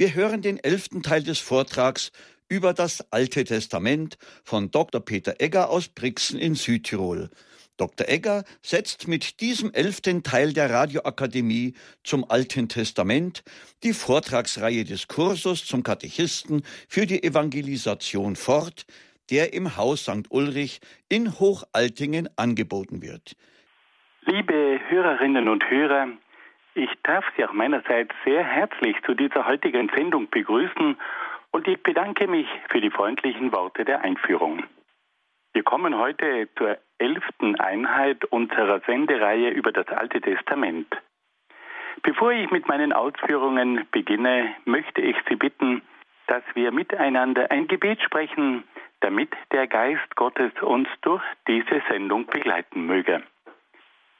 Wir hören den elften Teil des Vortrags über das Alte Testament von Dr. Peter Egger aus Brixen in Südtirol. Dr. Egger setzt mit diesem elften Teil der Radioakademie zum Alten Testament die Vortragsreihe des Kursus zum Katechisten für die Evangelisation fort, der im Haus St. Ulrich in Hochaltingen angeboten wird. Liebe Hörerinnen und Hörer, ich darf Sie auch meinerseits sehr herzlich zu dieser heutigen Sendung begrüßen und ich bedanke mich für die freundlichen Worte der Einführung. Wir kommen heute zur elften Einheit unserer Sendereihe über das Alte Testament. Bevor ich mit meinen Ausführungen beginne, möchte ich Sie bitten, dass wir miteinander ein Gebet sprechen, damit der Geist Gottes uns durch diese Sendung begleiten möge.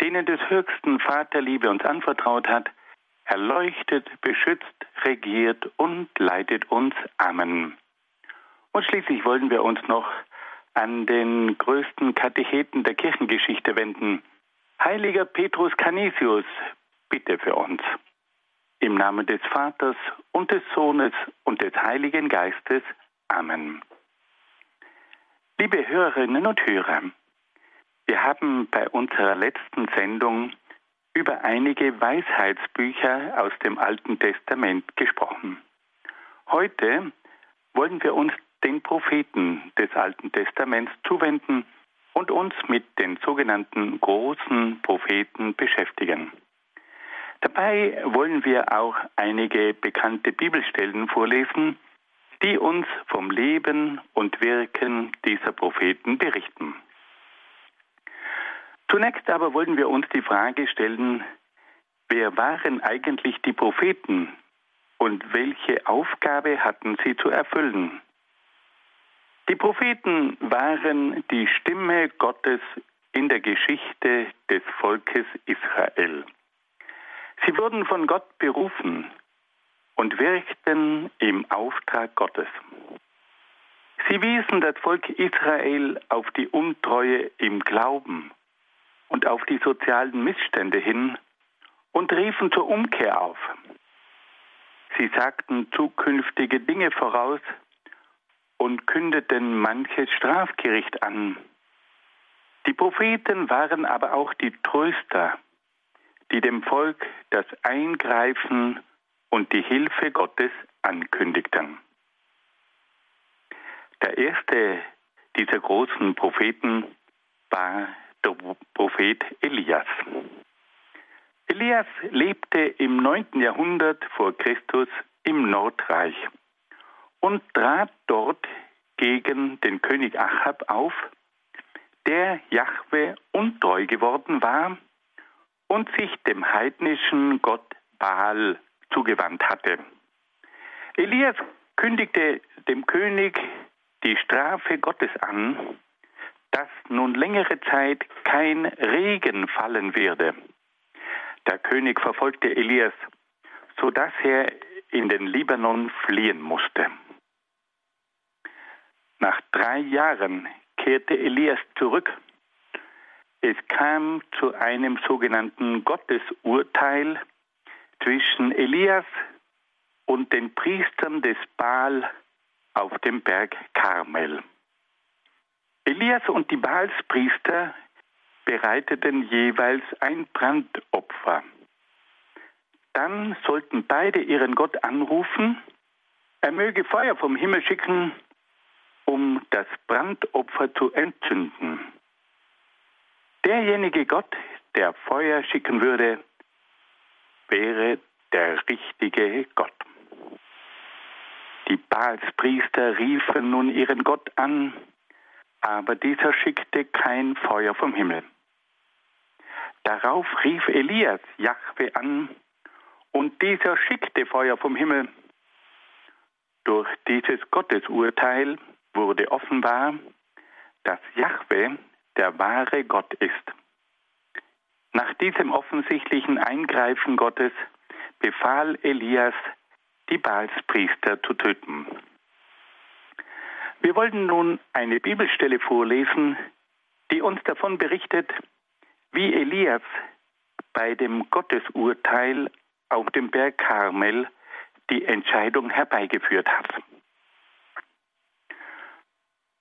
denen des höchsten Vaterliebe uns anvertraut hat, erleuchtet, beschützt, regiert und leitet uns. Amen. Und schließlich wollen wir uns noch an den größten Katecheten der Kirchengeschichte wenden. Heiliger Petrus Canisius, bitte für uns. Im Namen des Vaters und des Sohnes und des Heiligen Geistes. Amen. Liebe Hörerinnen und Hörer, wir haben bei unserer letzten Sendung über einige Weisheitsbücher aus dem Alten Testament gesprochen. Heute wollen wir uns den Propheten des Alten Testaments zuwenden und uns mit den sogenannten großen Propheten beschäftigen. Dabei wollen wir auch einige bekannte Bibelstellen vorlesen, die uns vom Leben und Wirken dieser Propheten berichten. Zunächst aber wollen wir uns die Frage stellen, wer waren eigentlich die Propheten und welche Aufgabe hatten sie zu erfüllen? Die Propheten waren die Stimme Gottes in der Geschichte des Volkes Israel. Sie wurden von Gott berufen und wirkten im Auftrag Gottes. Sie wiesen das Volk Israel auf die Untreue im Glauben und auf die sozialen Missstände hin und riefen zur Umkehr auf. Sie sagten zukünftige Dinge voraus und kündeten manches Strafgericht an. Die Propheten waren aber auch die Tröster, die dem Volk das Eingreifen und die Hilfe Gottes ankündigten. Der erste dieser großen Propheten war der Prophet Elias. Elias lebte im 9. Jahrhundert vor Christus im Nordreich und trat dort gegen den König Achab auf, der Jahwe untreu geworden war und sich dem heidnischen Gott Baal zugewandt hatte. Elias kündigte dem König die Strafe Gottes an dass nun längere Zeit kein Regen fallen werde. Der König verfolgte Elias, so dass er in den Libanon fliehen musste. Nach drei Jahren kehrte Elias zurück. Es kam zu einem sogenannten Gottesurteil zwischen Elias und den Priestern des Baal auf dem Berg Karmel. Elias und die Baalspriester bereiteten jeweils ein Brandopfer. Dann sollten beide ihren Gott anrufen, er möge Feuer vom Himmel schicken, um das Brandopfer zu entzünden. Derjenige Gott, der Feuer schicken würde, wäre der richtige Gott. Die Baalspriester riefen nun ihren Gott an, aber dieser schickte kein Feuer vom Himmel. Darauf rief Elias Jahwe an, und dieser schickte Feuer vom Himmel. Durch dieses Gottesurteil wurde offenbar, dass Jahwe der wahre Gott ist. Nach diesem offensichtlichen Eingreifen Gottes befahl Elias, die Baalspriester zu töten. Wir wollen nun eine Bibelstelle vorlesen, die uns davon berichtet, wie Elias bei dem Gottesurteil auf dem Berg Karmel die Entscheidung herbeigeführt hat.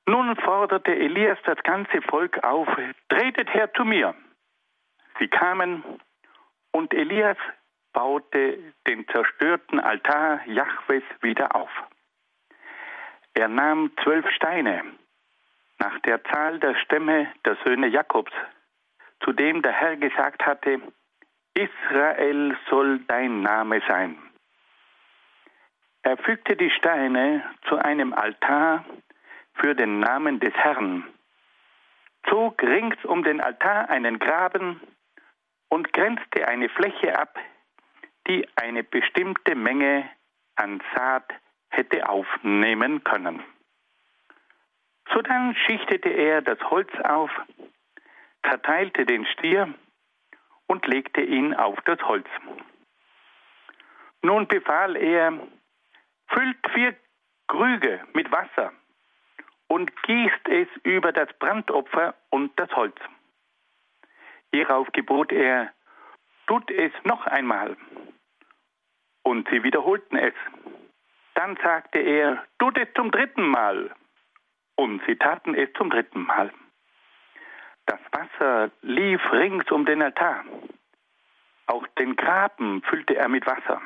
Nun forderte Elias das ganze Volk auf, tretet her zu mir. Sie kamen und Elias baute den zerstörten Altar Jahwes wieder auf. Er nahm zwölf Steine, nach der Zahl der Stämme der Söhne Jakobs, zu dem der Herr gesagt hatte, Israel soll dein Name sein. Er fügte die Steine zu einem Altar für den Namen des Herrn, zog rings um den Altar einen Graben und grenzte eine Fläche ab, die eine bestimmte Menge an Saat hätte aufnehmen können. Sodann schichtete er das Holz auf, verteilte den Stier und legte ihn auf das Holz. Nun befahl er, füllt vier Krüge mit Wasser und gießt es über das Brandopfer und das Holz. Hierauf gebot er, tut es noch einmal. Und sie wiederholten es. Dann sagte er, tut es zum dritten Mal. Und sie taten es zum dritten Mal. Das Wasser lief rings um den Altar. Auch den Graben füllte er mit Wasser.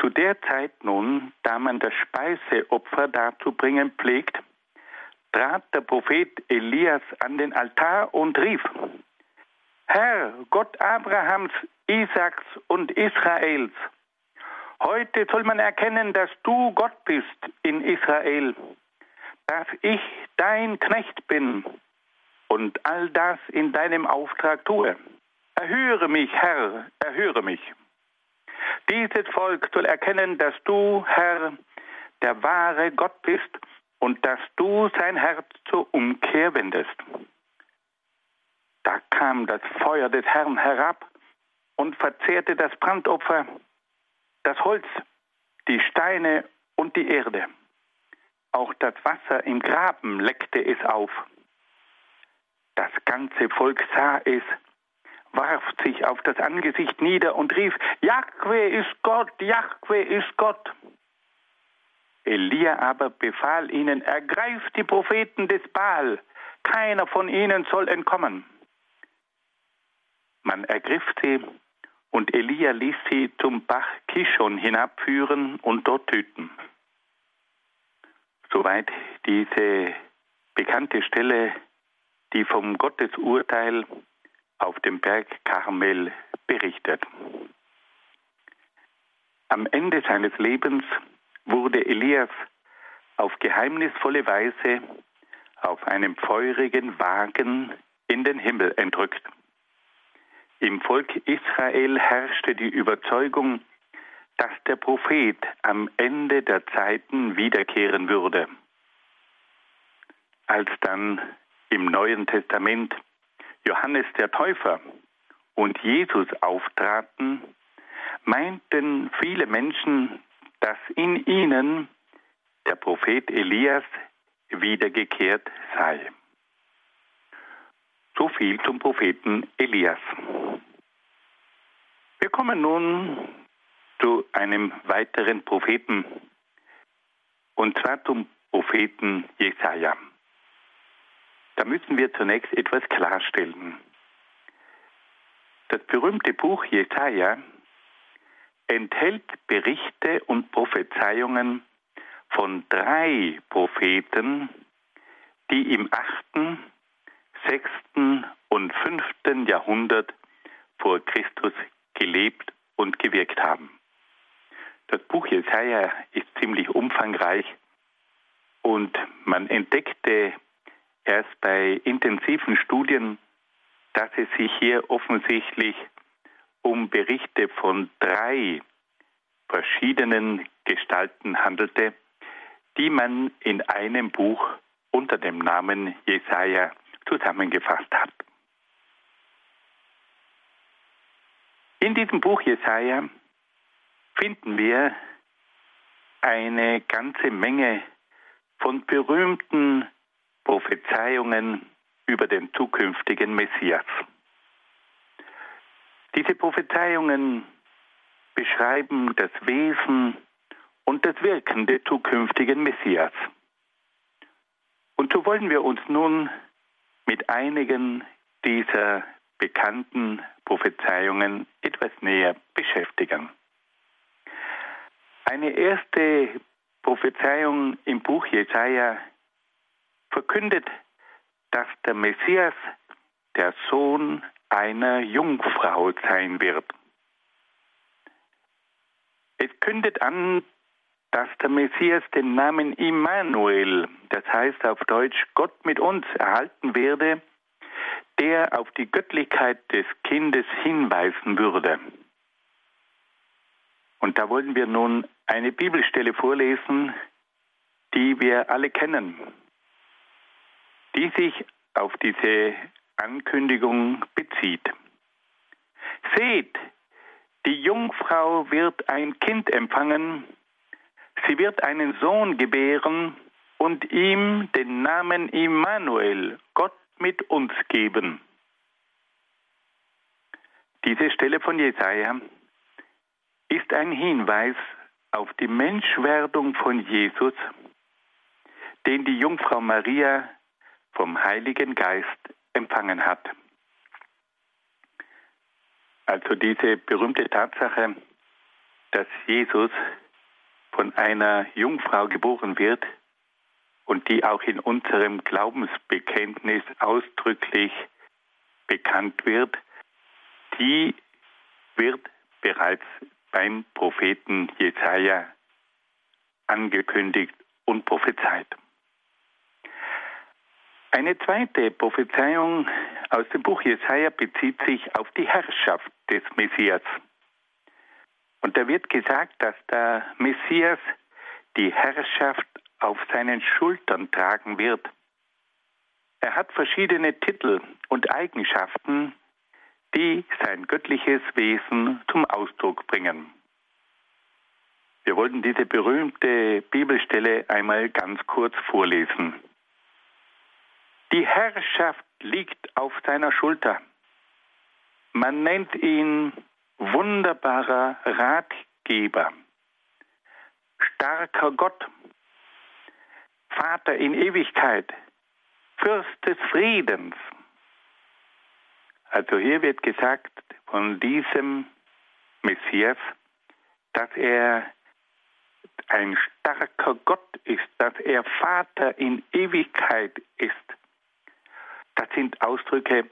Zu der Zeit nun, da man das Speiseopfer darzubringen pflegt, trat der Prophet Elias an den Altar und rief, Herr, Gott Abrahams, Isaaks und Israels, heute soll man erkennen, dass du Gott bist in Israel, dass ich dein Knecht bin und all das in deinem Auftrag tue. Erhöre mich, Herr, erhöre mich. Dieses Volk soll erkennen, dass du, Herr, der wahre Gott bist und dass du sein Herz zur Umkehr wendest. Da kam das Feuer des Herrn herab und verzehrte das Brandopfer, das Holz, die Steine und die Erde. Auch das Wasser im Graben leckte es auf. Das ganze Volk sah es warf sich auf das Angesicht nieder und rief, Jahwe ist Gott, Jahwe ist Gott. Elia aber befahl ihnen, ergreift die Propheten des Baal, keiner von ihnen soll entkommen. Man ergriff sie und Elia ließ sie zum Bach Kishon hinabführen und dort töten. Soweit diese bekannte Stelle, die vom Gottesurteil auf dem Berg Karmel berichtet. Am Ende seines Lebens wurde Elias auf geheimnisvolle Weise auf einem feurigen Wagen in den Himmel entrückt. Im Volk Israel herrschte die Überzeugung, dass der Prophet am Ende der Zeiten wiederkehren würde. Als dann im Neuen Testament Johannes der Täufer und Jesus auftraten, meinten viele Menschen, dass in ihnen der Prophet Elias wiedergekehrt sei. So viel zum Propheten Elias. Wir kommen nun zu einem weiteren Propheten, und zwar zum Propheten Jesaja. Da müssen wir zunächst etwas klarstellen. Das berühmte Buch Jesaja enthält Berichte und Prophezeiungen von drei Propheten, die im 8., 6. und 5. Jahrhundert vor Christus gelebt und gewirkt haben. Das Buch Jesaja ist ziemlich umfangreich und man entdeckte erst bei intensiven Studien, dass es sich hier offensichtlich um Berichte von drei verschiedenen Gestalten handelte, die man in einem Buch unter dem Namen Jesaja zusammengefasst hat. In diesem Buch Jesaja finden wir eine ganze Menge von berühmten Prophezeiungen über den zukünftigen Messias. Diese Prophezeiungen beschreiben das Wesen und das Wirken des zukünftigen Messias. Und so wollen wir uns nun mit einigen dieser bekannten Prophezeiungen etwas näher beschäftigen. Eine erste Prophezeiung im Buch Jesaja verkündet, dass der Messias der Sohn einer Jungfrau sein wird. Es kündet an, dass der Messias den Namen Immanuel, das heißt auf Deutsch Gott mit uns, erhalten werde, der auf die Göttlichkeit des Kindes hinweisen würde. Und da wollen wir nun eine Bibelstelle vorlesen, die wir alle kennen, die sich auf diese Ankündigung bezieht. Seht, die Jungfrau wird ein Kind empfangen, sie wird einen Sohn gebären und ihm den Namen Immanuel, Gott mit uns geben. Diese Stelle von Jesaja ist ein Hinweis auf die Menschwerdung von Jesus, den die Jungfrau Maria vom Heiligen Geist empfangen hat. Also diese berühmte Tatsache, dass Jesus von einer Jungfrau geboren wird und die auch in unserem Glaubensbekenntnis ausdrücklich bekannt wird, die wird bereits beim Propheten Jesaja angekündigt und prophezeit. Eine zweite Prophezeiung aus dem Buch Jesaja bezieht sich auf die Herrschaft des Messias. Und da wird gesagt, dass der Messias die Herrschaft auf seinen Schultern tragen wird. Er hat verschiedene Titel und Eigenschaften, die sein göttliches Wesen zum Ausdruck bringen. Wir wollten diese berühmte Bibelstelle einmal ganz kurz vorlesen. Die Herrschaft liegt auf seiner Schulter. Man nennt ihn wunderbarer Ratgeber, starker Gott, Vater in Ewigkeit, Fürst des Friedens, also hier wird gesagt von diesem Messias, dass er ein starker Gott ist, dass er Vater in Ewigkeit ist. Das sind Ausdrücke,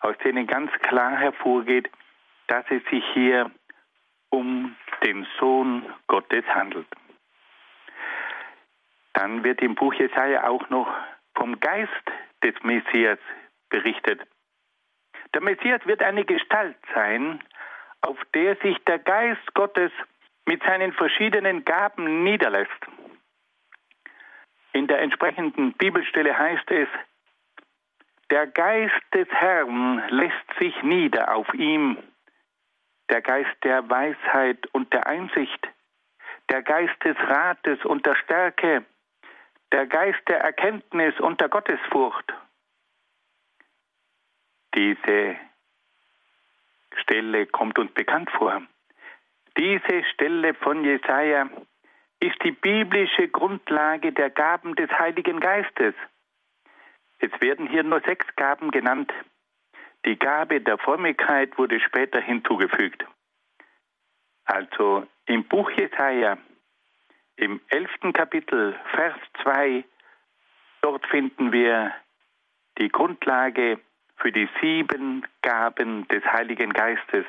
aus denen ganz klar hervorgeht, dass es sich hier um den Sohn Gottes handelt. Dann wird im Buch Jesaja auch noch vom Geist des Messias berichtet. Der Messias wird eine Gestalt sein, auf der sich der Geist Gottes mit seinen verschiedenen Gaben niederlässt. In der entsprechenden Bibelstelle heißt es, der Geist des Herrn lässt sich nieder auf ihm, der Geist der Weisheit und der Einsicht, der Geist des Rates und der Stärke, der Geist der Erkenntnis und der Gottesfurcht. Diese Stelle kommt uns bekannt vor. Diese Stelle von Jesaja ist die biblische Grundlage der Gaben des Heiligen Geistes. Es werden hier nur sechs Gaben genannt. Die Gabe der Frömmigkeit wurde später hinzugefügt. Also im Buch Jesaja im elften Kapitel, Vers 2, dort finden wir die Grundlage für die sieben Gaben des Heiligen Geistes.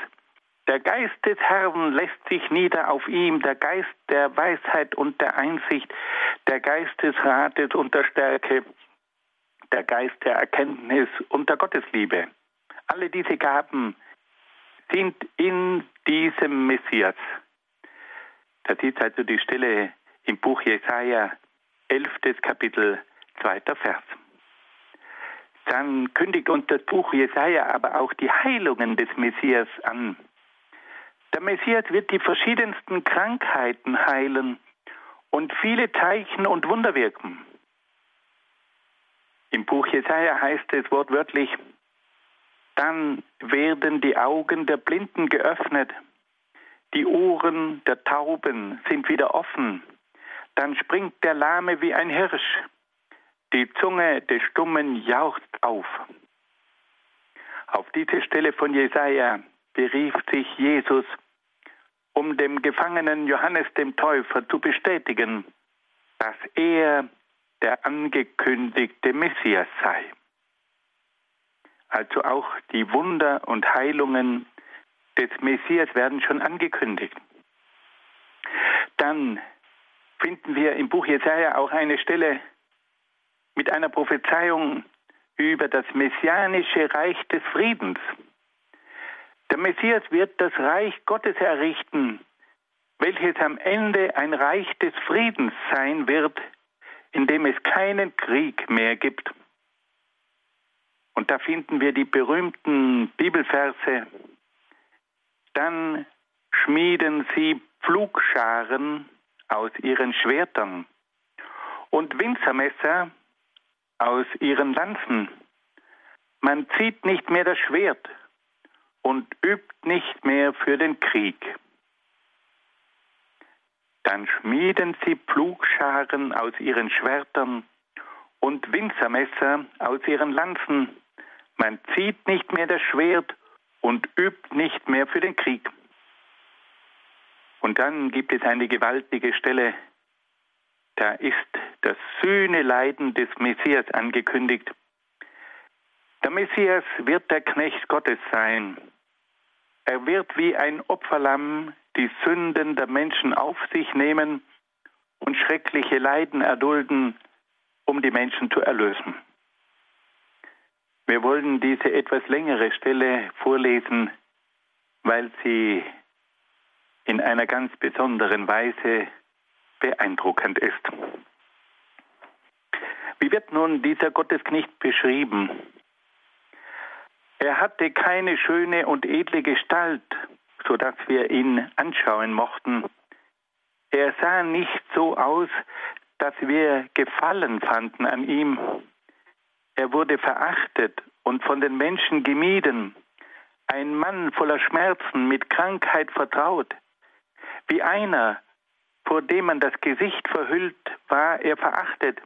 Der Geist des Herrn lässt sich nieder auf ihm, der Geist der Weisheit und der Einsicht, der Geist des Rates und der Stärke, der Geist der Erkenntnis und der Gottesliebe. Alle diese Gaben sind in diesem Messias. Das ist also die Stelle im Buch Jesaja, 11. Kapitel, 2. Vers. Dann kündigt uns das Buch Jesaja aber auch die Heilungen des Messias an. Der Messias wird die verschiedensten Krankheiten heilen und viele Zeichen und Wunder wirken. Im Buch Jesaja heißt es wortwörtlich, dann werden die Augen der Blinden geöffnet, die Ohren der Tauben sind wieder offen, dann springt der Lahme wie ein Hirsch, die Zunge des Stummen jauchzt auf. Auf diese Stelle von Jesaja berief sich Jesus, um dem Gefangenen Johannes dem Täufer zu bestätigen, dass er der angekündigte Messias sei. Also auch die Wunder und Heilungen des Messias werden schon angekündigt. Dann finden wir im Buch Jesaja auch eine Stelle mit einer Prophezeiung über das messianische Reich des Friedens. Der Messias wird das Reich Gottes errichten, welches am Ende ein Reich des Friedens sein wird, in dem es keinen Krieg mehr gibt. Und da finden wir die berühmten Bibelverse. Dann schmieden sie Pflugscharen aus ihren Schwertern und Winzermesser aus ihren Lanzen. Man zieht nicht mehr das Schwert und übt nicht mehr für den Krieg. Dann schmieden sie Pflugscharen aus ihren Schwertern und Winzermesser aus ihren Lanzen. Man zieht nicht mehr das Schwert und übt nicht mehr für den Krieg. Und dann gibt es eine gewaltige Stelle, da ist das Sühneleiden des Messias angekündigt. Der Messias wird der Knecht Gottes sein. Er wird wie ein Opferlamm die Sünden der Menschen auf sich nehmen und schreckliche Leiden erdulden, um die Menschen zu erlösen. Wir wollen diese etwas längere Stelle vorlesen, weil sie in einer ganz besonderen Weise beeindruckend ist. Wie wird nun dieser Gottesknecht beschrieben? Er hatte keine schöne und edle Gestalt, so dass wir ihn anschauen mochten. Er sah nicht so aus, dass wir Gefallen fanden an ihm. Er wurde verachtet und von den Menschen gemieden, ein Mann voller Schmerzen, mit Krankheit vertraut. Wie einer, vor dem man das Gesicht verhüllt, war er verachtet.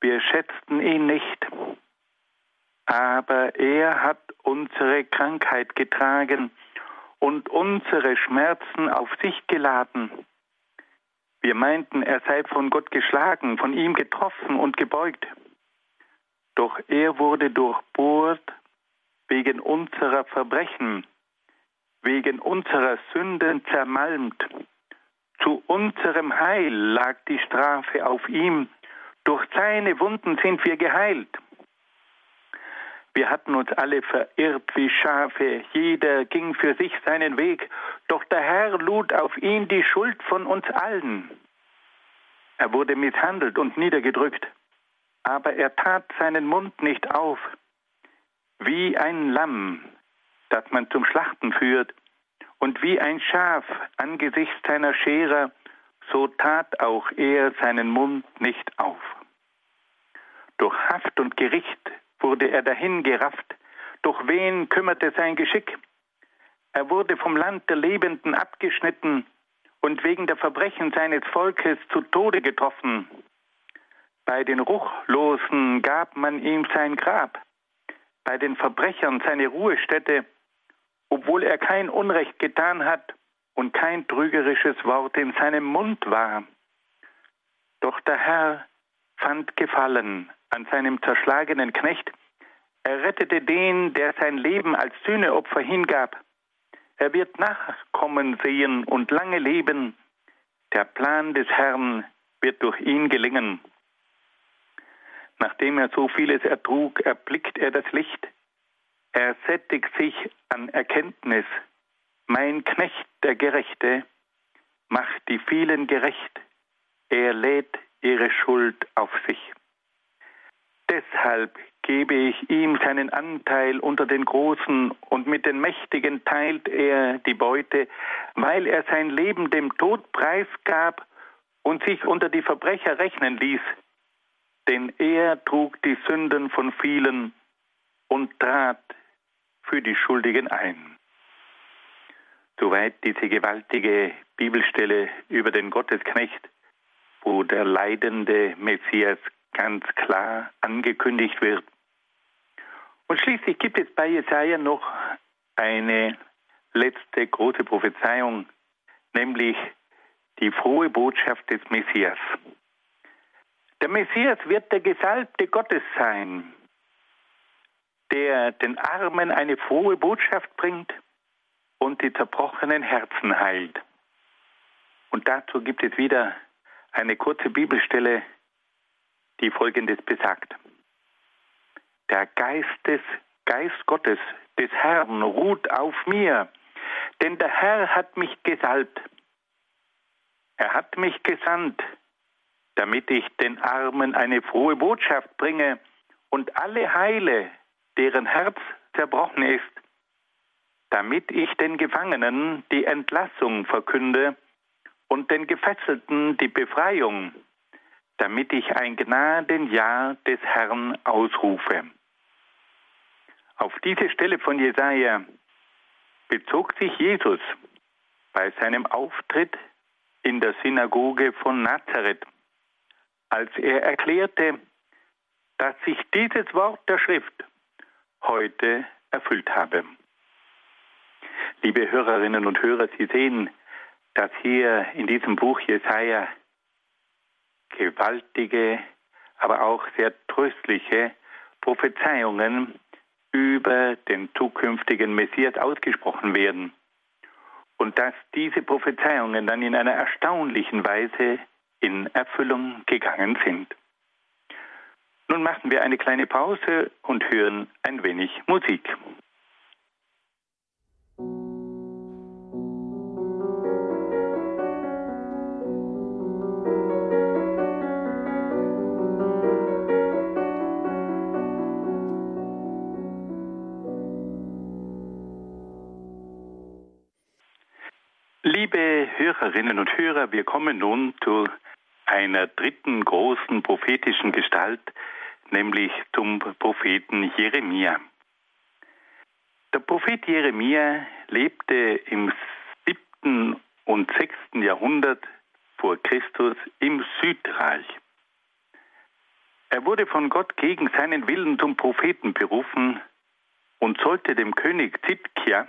Wir schätzten ihn nicht. Aber er hat unsere Krankheit getragen und unsere Schmerzen auf sich geladen. Wir meinten, er sei von Gott geschlagen, von ihm getroffen und gebeugt. Doch er wurde durchbohrt wegen unserer Verbrechen, wegen unserer Sünden zermalmt. Zu unserem Heil lag die Strafe auf ihm. Durch seine Wunden sind wir geheilt. Wir hatten uns alle verirrt wie Schafe, jeder ging für sich seinen Weg, doch der Herr lud auf ihn die Schuld von uns allen. Er wurde misshandelt und niedergedrückt, aber er tat seinen Mund nicht auf. Wie ein Lamm, das man zum Schlachten führt, und wie ein Schaf angesichts seiner Scherer, so tat auch er seinen Mund nicht auf. Durch Haft und Gericht wurde er dahingerafft, durch wen kümmerte sein Geschick? Er wurde vom Land der Lebenden abgeschnitten und wegen der Verbrechen seines Volkes zu Tode getroffen. Bei den Ruchlosen gab man ihm sein Grab, bei den Verbrechern seine Ruhestätte, obwohl er kein Unrecht getan hat und kein trügerisches Wort in seinem Mund war. Doch der Herr fand Gefallen an seinem zerschlagenen Knecht. Er rettete den, der sein Leben als Sühneopfer hingab. Er wird Nachkommen sehen und lange leben. Der Plan des Herrn wird durch ihn gelingen. Nachdem er so vieles ertrug, erblickt er das Licht. Er sättigt sich an Erkenntnis. Mein Knecht, der Gerechte, macht die vielen gerecht. Er lädt ihre Schuld auf sich. Deshalb gebe ich ihm seinen Anteil unter den Großen und mit den Mächtigen teilt er die Beute, weil er sein Leben dem Tod preisgab und sich unter die Verbrecher rechnen ließ. Denn er trug die Sünden von vielen und trat für die Schuldigen ein. Soweit diese gewaltige Bibelstelle über den Gottesknecht, wo der leidende Messias ganz klar angekündigt wird. Und schließlich gibt es bei Jesaja noch eine letzte große Prophezeiung, nämlich die frohe Botschaft des Messias. Der Messias wird der Gesalbte Gottes sein, der den Armen eine frohe Botschaft bringt und die zerbrochenen Herzen heilt. Und dazu gibt es wieder eine kurze Bibelstelle, die folgendes besagt. Der Geist des Geist Gottes, des Herrn, ruht auf mir, denn der Herr hat mich gesalbt. Er hat mich gesandt, damit ich den Armen eine frohe Botschaft bringe und alle heile, deren Herz zerbrochen ist, damit ich den Gefangenen die Entlassung verkünde und den Gefesselten die Befreiung, damit ich ein Gnadenjahr des Herrn ausrufe. Auf diese Stelle von Jesaja bezog sich Jesus bei seinem Auftritt in der Synagoge von Nazareth, als er erklärte, dass sich dieses Wort der Schrift heute erfüllt habe. Liebe Hörerinnen und Hörer, Sie sehen, dass hier in diesem Buch Jesaja gewaltige, aber auch sehr tröstliche Prophezeiungen über den zukünftigen Messias ausgesprochen werden. Und dass diese Prophezeiungen dann in einer erstaunlichen Weise in Erfüllung gegangen sind. Nun machen wir eine kleine Pause und hören ein wenig Musik. Liebe Hörerinnen und Hörer, wir kommen nun zu einer dritten großen prophetischen Gestalt, nämlich zum Propheten Jeremia. Der Prophet Jeremia lebte im siebten und sechsten Jahrhundert vor Christus im Südreich. Er wurde von Gott gegen seinen Willen zum Propheten berufen und sollte dem König Zitkia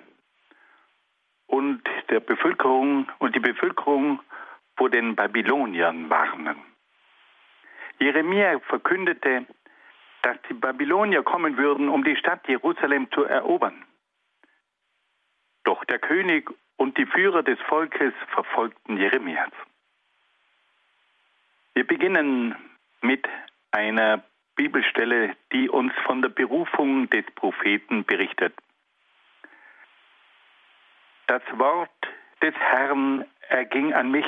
und der Bevölkerung und die Bevölkerung vor den Babyloniern warnen. Jeremia verkündete, dass die Babylonier kommen würden, um die Stadt Jerusalem zu erobern. Doch der König und die Führer des Volkes verfolgten Jeremias. Wir beginnen mit einer Bibelstelle, die uns von der Berufung des Propheten berichtet. Das Wort des Herrn erging an mich.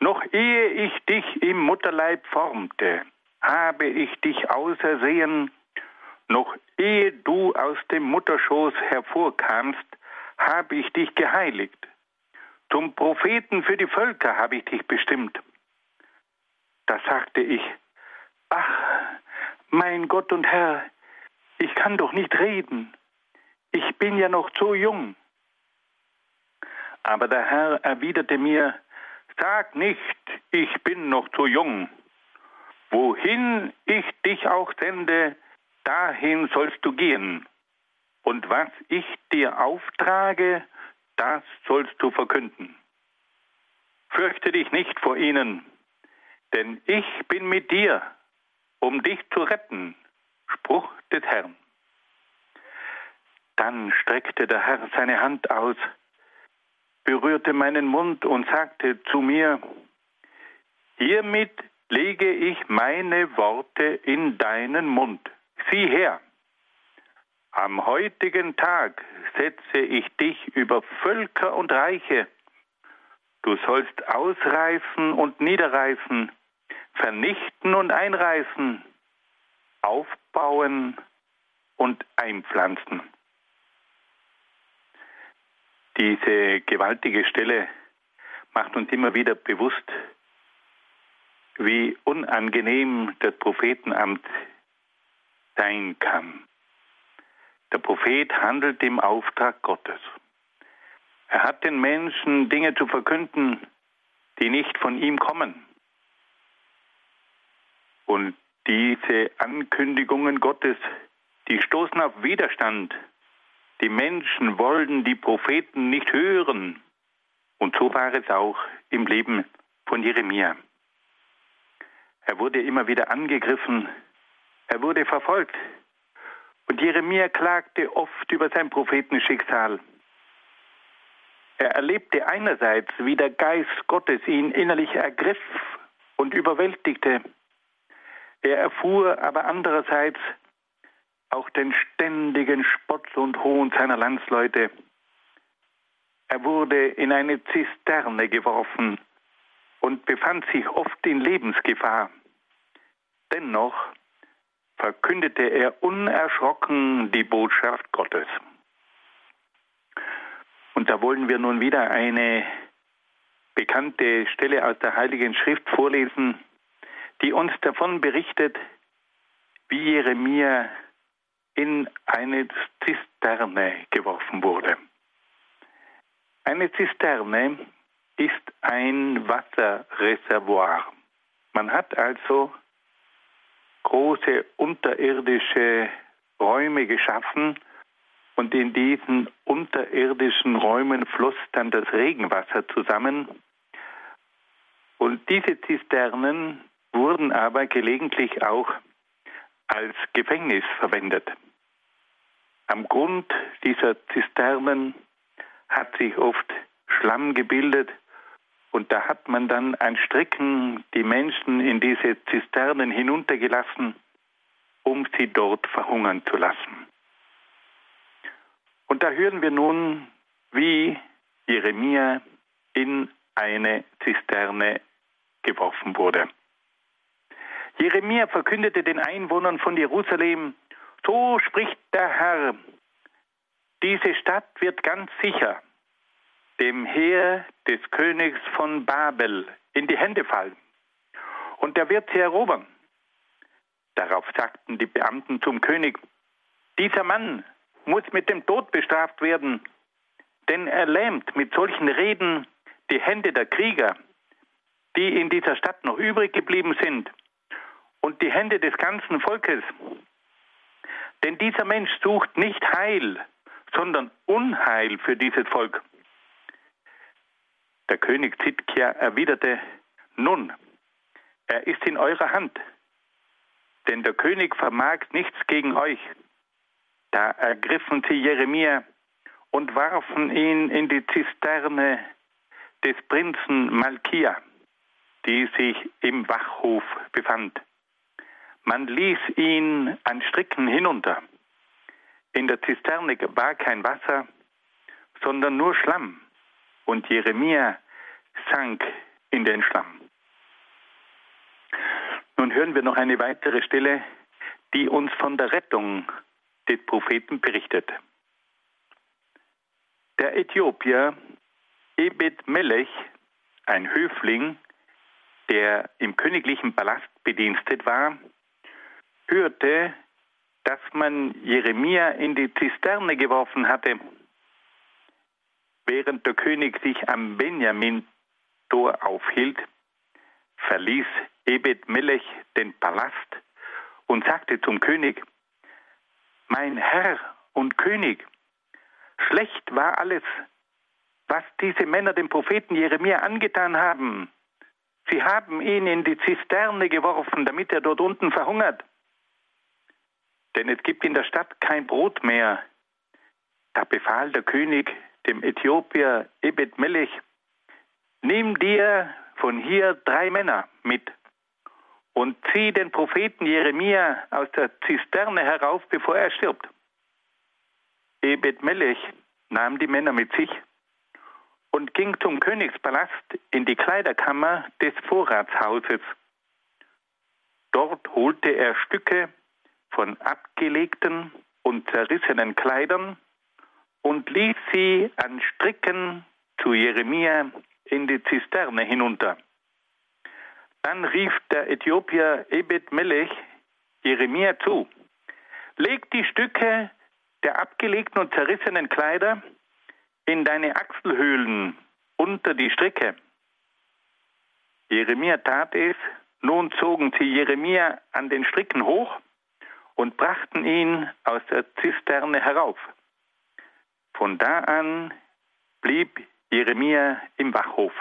Noch ehe ich dich im Mutterleib formte, habe ich dich ausersehen, noch ehe du aus dem Mutterschoß hervorkamst, habe ich dich geheiligt. Zum Propheten für die Völker habe ich dich bestimmt. Da sagte ich, ach, mein Gott und Herr, ich kann doch nicht reden. Ich bin ja noch so jung. Aber der Herr erwiderte mir, sag nicht, ich bin noch zu jung. Wohin ich dich auch sende, dahin sollst du gehen. Und was ich dir auftrage, das sollst du verkünden. Fürchte dich nicht vor ihnen, denn ich bin mit dir, um dich zu retten. Spruch des Herrn. Dann streckte der Herr seine Hand aus, berührte meinen Mund und sagte zu mir, Hiermit lege ich meine Worte in deinen Mund. Sieh her, am heutigen Tag setze ich dich über Völker und Reiche. Du sollst ausreißen und niederreißen, vernichten und einreißen, aufbauen und einpflanzen. Diese gewaltige Stelle macht uns immer wieder bewusst, wie unangenehm das Prophetenamt sein kann. Der Prophet handelt im Auftrag Gottes. Er hat den Menschen Dinge zu verkünden, die nicht von ihm kommen. Und diese Ankündigungen Gottes, die stoßen auf Widerstand. Die Menschen wollen die Propheten nicht hören. Und so war es auch im Leben von Jeremia. Er wurde immer wieder angegriffen, er wurde verfolgt. Und Jeremia klagte oft über sein Prophetenschicksal. Er erlebte einerseits, wie der Geist Gottes ihn innerlich ergriff und überwältigte. Er erfuhr aber andererseits auch den ständigen Spott und Hohn seiner Landsleute. Er wurde in eine Zisterne geworfen und befand sich oft in Lebensgefahr. Dennoch verkündete er unerschrocken die Botschaft Gottes. Und da wollen wir nun wieder eine bekannte Stelle aus der Heiligen Schrift vorlesen, die uns davon berichtet, wie Jeremia in eine Zisterne geworfen wurde. Eine Zisterne ist ein Wasserreservoir. Man hat also große unterirdische Räume geschaffen und in diesen unterirdischen Räumen floss dann das Regenwasser zusammen. Und diese Zisternen wurden aber gelegentlich auch als Gefängnis verwendet. Am Grund dieser Zisternen hat sich oft Schlamm gebildet und da hat man dann ein Stricken die Menschen in diese Zisternen hinuntergelassen, um sie dort verhungern zu lassen. Und da hören wir nun, wie Jeremia in eine Zisterne geworfen wurde. Jeremia verkündete den Einwohnern von Jerusalem, so spricht der Herr, diese Stadt wird ganz sicher dem Heer des Königs von Babel in die Hände fallen. Und er wird sie erobern. Darauf sagten die Beamten zum König, dieser Mann muss mit dem Tod bestraft werden, denn er lähmt mit solchen Reden die Hände der Krieger, die in dieser Stadt noch übrig geblieben sind, und die Hände des ganzen Volkes. Denn dieser Mensch sucht nicht Heil, sondern Unheil für dieses Volk. Der König Zitkia erwiderte, nun, er ist in eurer Hand, denn der König vermag nichts gegen euch. Da ergriffen sie Jeremia und warfen ihn in die Zisterne des Prinzen Malkia, die sich im Wachhof befand. Man ließ ihn an Stricken hinunter. In der Zisterne war kein Wasser, sondern nur Schlamm und Jeremia sank in den Schlamm. Nun hören wir noch eine weitere Stelle, die uns von der Rettung des Propheten berichtet. Der Äthiopier Ebed Melech, ein Höfling, der im königlichen Palast bedienstet war, hörte, dass man Jeremia in die Zisterne geworfen hatte Während der König sich am Benjamin-Tor aufhielt, verließ Ebed Melech den Palast und sagte zum König, mein Herr und König, schlecht war alles, was diese Männer dem Propheten Jeremia angetan haben. Sie haben ihn in die Zisterne geworfen, damit er dort unten verhungert. Denn es gibt in der Stadt kein Brot mehr. Da befahl der König dem Äthiopier Ebed Melech, nimm dir von hier drei Männer mit und zieh den Propheten Jeremia aus der Zisterne herauf, bevor er stirbt. Ebed Melech nahm die Männer mit sich und ging zum Königspalast in die Kleiderkammer des Vorratshauses. Dort holte er Stücke von abgelegten und zerrissenen Kleidern und ließ sie an Stricken zu Jeremia in die Zisterne hinunter. Dann rief der Äthiopier Ebed Melech Jeremia zu, leg die Stücke der abgelegten und zerrissenen Kleider in deine Achselhöhlen unter die Stricke. Jeremia tat es, nun zogen sie Jeremia an den Stricken hoch und brachten ihn aus der Zisterne herauf. Von da an blieb Jeremia im Wachhof.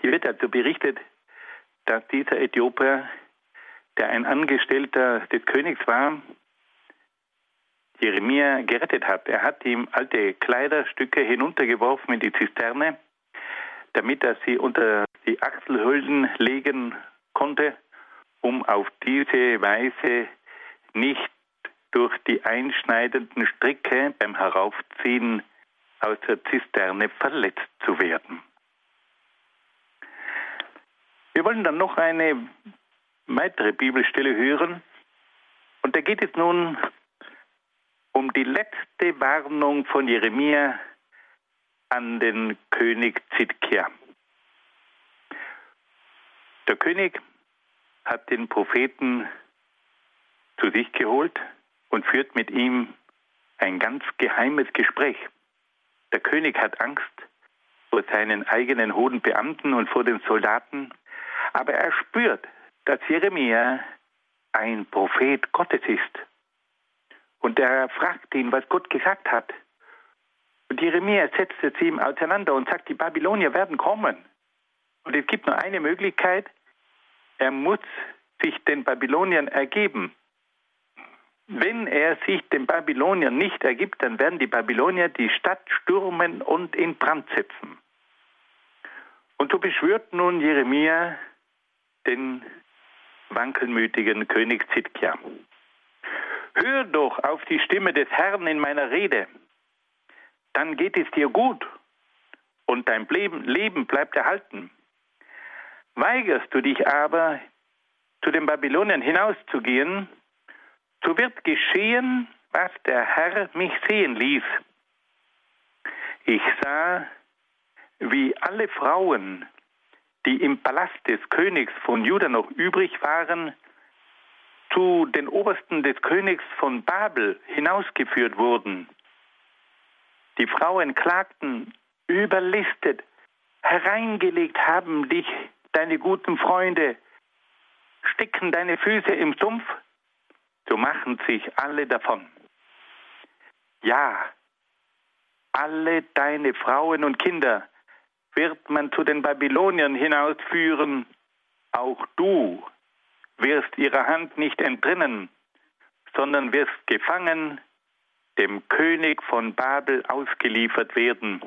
Hier wird also berichtet, dass dieser Äthiopier, der ein Angestellter des Königs war, Jeremia gerettet hat. Er hat ihm alte Kleiderstücke hinuntergeworfen in die Zisterne, damit er sie unter die Achselhüllen legen konnte, um auf diese Weise nicht durch die einschneidenden Stricke beim Heraufziehen aus der Zisterne verletzt zu werden. Wir wollen dann noch eine weitere Bibelstelle hören. Und da geht es nun um die letzte Warnung von Jeremia an den König Zidkia. Der König hat den Propheten zu sich geholt und führt mit ihm ein ganz geheimes Gespräch. Der König hat Angst vor seinen eigenen hohen Beamten und vor den Soldaten, aber er spürt, dass Jeremia ein Prophet Gottes ist. Und er fragt ihn, was Gott gesagt hat. Und Jeremia setzt es ihm auseinander und sagt, die Babylonier werden kommen. Und es gibt nur eine Möglichkeit, er muss sich den Babyloniern ergeben. Wenn er sich den Babyloniern nicht ergibt, dann werden die Babylonier die Stadt stürmen und in Brand setzen. Und so beschwört nun Jeremia den wankelmütigen König Zidkia. Hör doch auf die Stimme des Herrn in meiner Rede, dann geht es dir gut und dein Leben bleibt erhalten. Weigerst du dich aber, zu den Babyloniern hinauszugehen, so wird geschehen, was der Herr mich sehen ließ. Ich sah, wie alle Frauen, die im Palast des Königs von Juda noch übrig waren, zu den Obersten des Königs von Babel hinausgeführt wurden. Die Frauen klagten, überlistet, hereingelegt haben dich deine guten Freunde, stecken deine Füße im Sumpf, so machen sich alle davon. Ja, alle deine Frauen und Kinder wird man zu den Babyloniern hinausführen, auch du wirst ihrer Hand nicht entrinnen, sondern wirst gefangen, dem König von Babel ausgeliefert werden.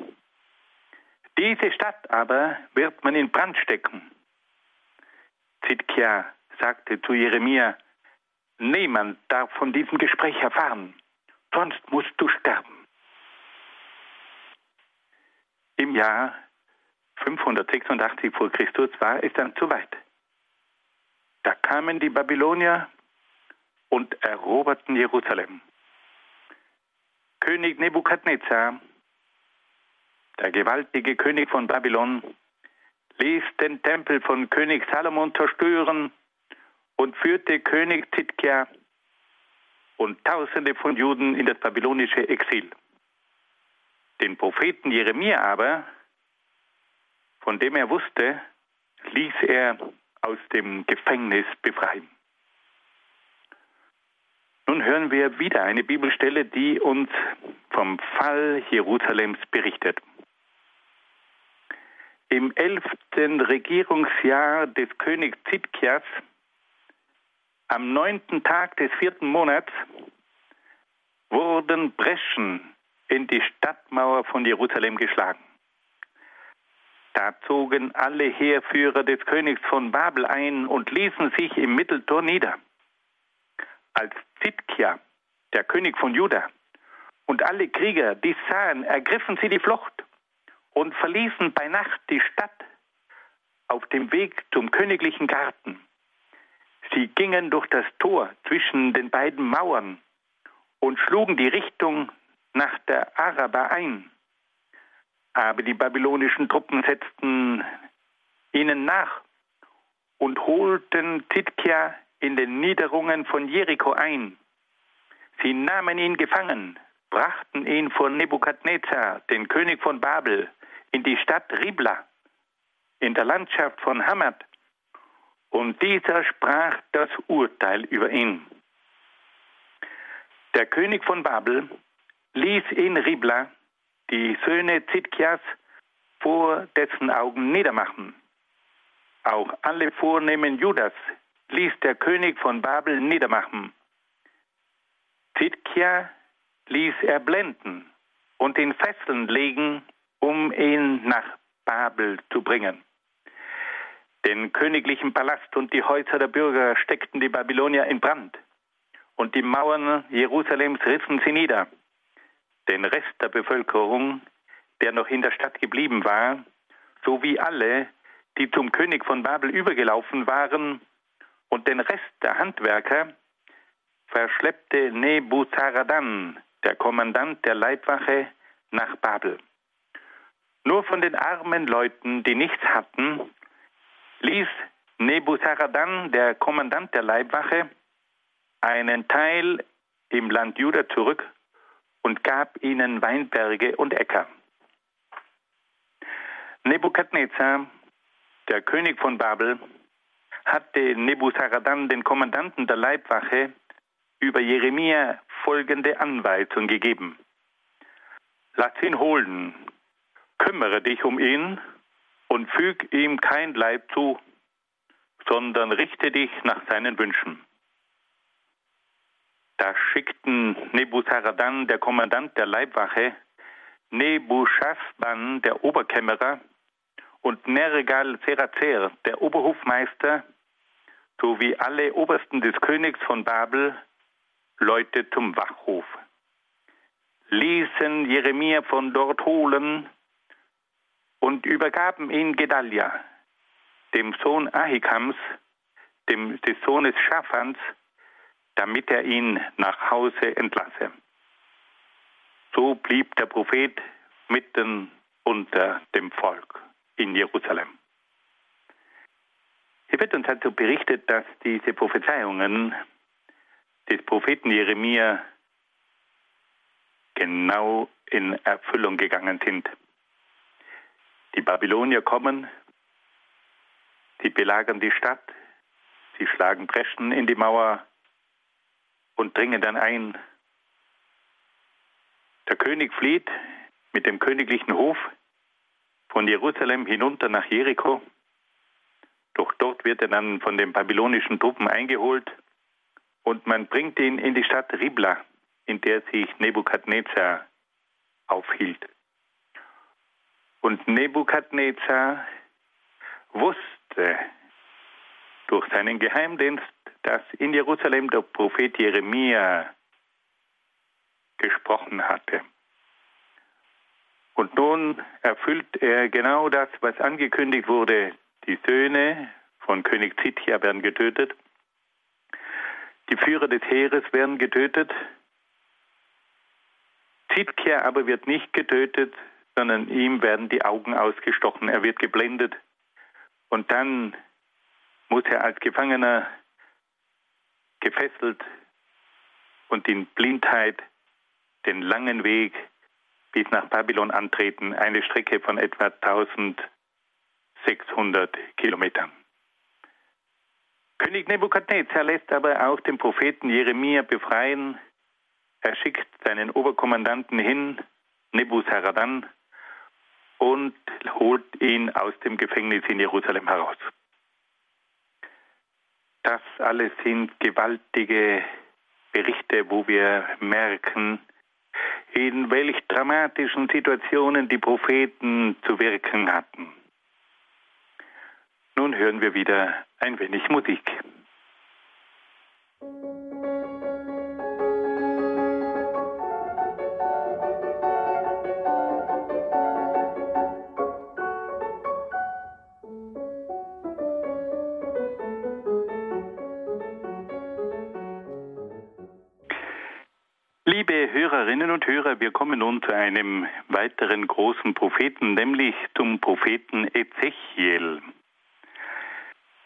Diese Stadt aber wird man in Brand stecken. Zidkia sagte zu Jeremia, niemand darf von diesem Gespräch erfahren, sonst musst du sterben. Im Jahr 586 vor Christus war es dann zu weit. Da kamen die Babylonier und eroberten Jerusalem. König Nebukadnezar, der gewaltige König von Babylon, ließ den Tempel von König Salomon zerstören und führte König Zidkia und Tausende von Juden in das babylonische Exil. Den Propheten Jeremia aber, von dem er wusste, ließ er aus dem Gefängnis befreien. Nun hören wir wieder eine Bibelstelle, die uns vom Fall Jerusalems berichtet. Im elften Regierungsjahr des Königs Zitkias, am neunten Tag des vierten Monats, wurden Breschen in die Stadtmauer von Jerusalem geschlagen. Da zogen alle Heerführer des Königs von Babel ein und ließen sich im Mitteltor nieder. Als Zitkia, der König von Juda, und alle Krieger dies sahen, ergriffen sie die Flucht und verließen bei Nacht die Stadt auf dem Weg zum königlichen Garten. Sie gingen durch das Tor zwischen den beiden Mauern und schlugen die Richtung nach der Araba ein. Aber die babylonischen Truppen setzten ihnen nach und holten Titkia in den Niederungen von Jericho ein. Sie nahmen ihn gefangen, brachten ihn vor Nebukadnezar, den König von Babel, in die Stadt Ribla, in der Landschaft von Hamad, und dieser sprach das Urteil über ihn. Der König von Babel ließ in Ribla die Söhne Zitkias vor dessen Augen niedermachen. Auch alle Vornehmen Judas ließ der König von Babel niedermachen. Zitkia ließ er blenden und in Fesseln legen, um ihn nach Babel zu bringen. Den königlichen Palast und die Häuser der Bürger steckten die Babylonier in Brand, und die Mauern Jerusalems rissen sie nieder. Den Rest der Bevölkerung, der noch in der Stadt geblieben war, sowie alle, die zum König von Babel übergelaufen waren, und den Rest der Handwerker verschleppte Nebuzaradan, der Kommandant der Leibwache, nach Babel. Nur von den armen Leuten, die nichts hatten, ließ Nebuzaradan, der Kommandant der Leibwache, einen Teil im Land Juda zurück und gab ihnen Weinberge und Äcker. Nebukadnezar, der König von Babel, hatte Nebuzaradan, den Kommandanten der Leibwache, über Jeremia folgende Anweisung gegeben. Lass ihn holen, kümmere dich um ihn und füg ihm kein Leib zu, sondern richte dich nach seinen Wünschen. Da schickten Nebuzaradan, der Kommandant der Leibwache, Nebuchadnezzar, der Oberkämmerer, und Nergal Serazer, der Oberhofmeister, sowie alle Obersten des Königs von Babel, Leute zum Wachhof, ließen Jeremia von dort holen und übergaben ihn Gedalia, dem Sohn Ahikams, dem, des Sohnes Schaphans, damit er ihn nach Hause entlasse. So blieb der Prophet mitten unter dem Volk in Jerusalem. Hier wird uns also berichtet, dass diese Prophezeiungen des Propheten Jeremia genau in Erfüllung gegangen sind. Die Babylonier kommen, sie belagern die Stadt, sie schlagen Breschen in die Mauer und dringen dann ein. Der König flieht mit dem königlichen Hof von Jerusalem hinunter nach Jericho. Doch dort wird er dann von den babylonischen Truppen eingeholt und man bringt ihn in die Stadt Ribla, in der sich Nebukadnezar aufhielt. Und Nebukadnezar wusste durch seinen Geheimdienst, dass in Jerusalem der Prophet Jeremia gesprochen hatte. Und nun erfüllt er genau das, was angekündigt wurde. Die Söhne von König Zitja werden getötet. Die Führer des Heeres werden getötet. Zitkia aber wird nicht getötet, sondern ihm werden die Augen ausgestochen. Er wird geblendet. Und dann muss er als Gefangener gefesselt und in Blindheit den langen Weg bis nach Babylon antreten, eine Strecke von etwa 1600 Kilometern. König Nebukadnezar lässt aber auch den Propheten Jeremia befreien. Er schickt seinen Oberkommandanten hin, Nebuzaradan, und holt ihn aus dem Gefängnis in Jerusalem heraus. Das alles sind gewaltige Berichte, wo wir merken, in welch dramatischen Situationen die Propheten zu wirken hatten. Nun hören wir wieder ein wenig Musik. Liebe Hörerinnen und Hörer, wir kommen nun zu einem weiteren großen Propheten, nämlich zum Propheten Ezechiel.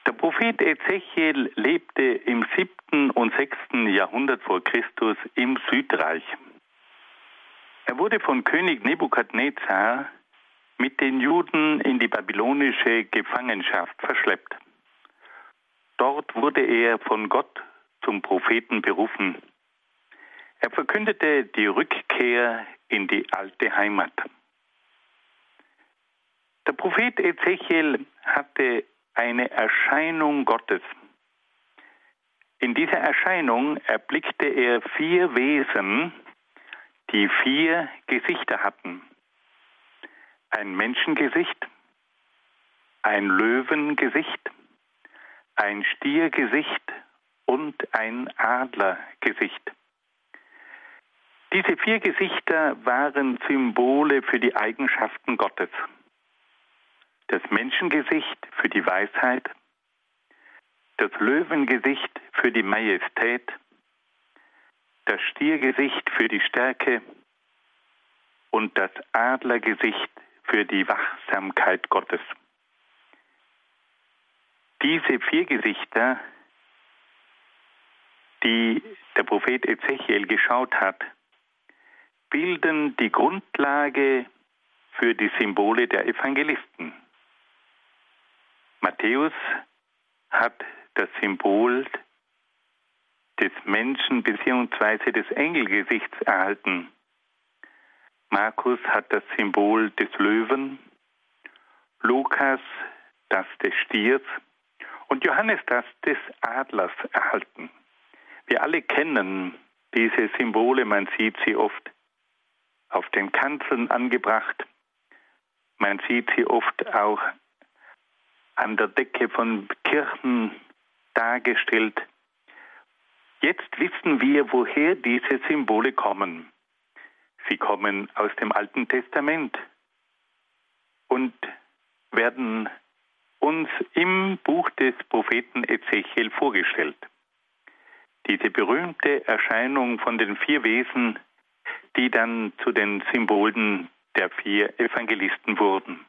Der Prophet Ezechiel lebte im siebten und sechsten Jahrhundert vor Christus im Südreich. Er wurde von König Nebukadnezar mit den Juden in die babylonische Gefangenschaft verschleppt. Dort wurde er von Gott zum Propheten berufen. Er verkündete die Rückkehr in die alte Heimat. Der Prophet Ezechiel hatte eine Erscheinung Gottes. In dieser Erscheinung erblickte er vier Wesen, die vier Gesichter hatten. Ein Menschengesicht, ein Löwengesicht, ein Stiergesicht und ein Adlergesicht. Diese vier Gesichter waren Symbole für die Eigenschaften Gottes. Das Menschengesicht für die Weisheit, das Löwengesicht für die Majestät, das Stiergesicht für die Stärke und das Adlergesicht für die Wachsamkeit Gottes. Diese vier Gesichter, die der Prophet Ezechiel geschaut hat, bilden die Grundlage für die Symbole der Evangelisten. Matthäus hat das Symbol des Menschen bzw. des Engelgesichts erhalten. Markus hat das Symbol des Löwen, Lukas das des Stiers und Johannes das des Adlers erhalten. Wir alle kennen diese Symbole, man sieht sie oft auf den Kanzeln angebracht. Man sieht sie oft auch an der Decke von Kirchen dargestellt. Jetzt wissen wir, woher diese Symbole kommen. Sie kommen aus dem Alten Testament und werden uns im Buch des Propheten Ezechiel vorgestellt. Diese berühmte Erscheinung von den vier Wesen die dann zu den Symbolen der vier Evangelisten wurden.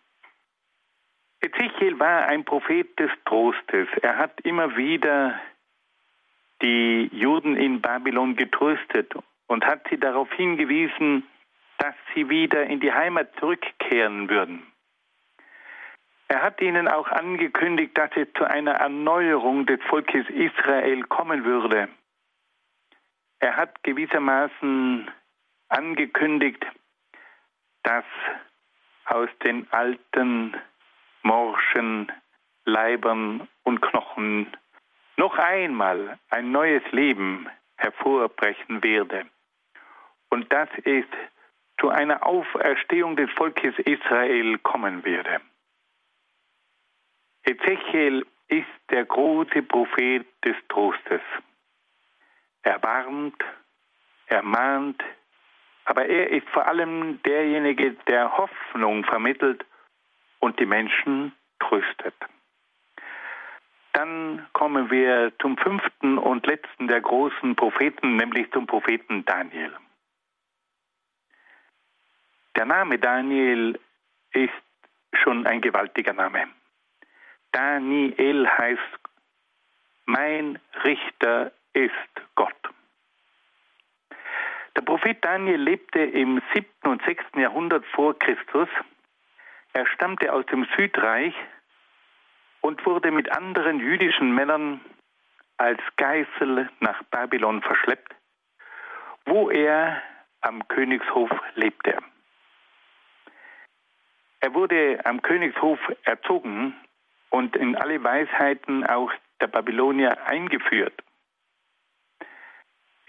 Ezechiel war ein Prophet des Trostes. Er hat immer wieder die Juden in Babylon getröstet und hat sie darauf hingewiesen, dass sie wieder in die Heimat zurückkehren würden. Er hat ihnen auch angekündigt, dass es zu einer Erneuerung des Volkes Israel kommen würde. Er hat gewissermaßen angekündigt, dass aus den alten morschen Leibern und Knochen noch einmal ein neues Leben hervorbrechen werde und dass es zu einer Auferstehung des Volkes Israel kommen werde. Ezechiel ist der große Prophet des Trostes. Er warnt, er mahnt, aber er ist vor allem derjenige, der Hoffnung vermittelt und die Menschen tröstet. Dann kommen wir zum fünften und letzten der großen Propheten, nämlich zum Propheten Daniel. Der Name Daniel ist schon ein gewaltiger Name. Daniel heißt, mein Richter ist Gott. Der Prophet Daniel lebte im 7. und 6. Jahrhundert vor Christus. Er stammte aus dem Südreich und wurde mit anderen jüdischen Männern als Geißel nach Babylon verschleppt, wo er am Königshof lebte. Er wurde am Königshof erzogen und in alle Weisheiten auch der Babylonier eingeführt.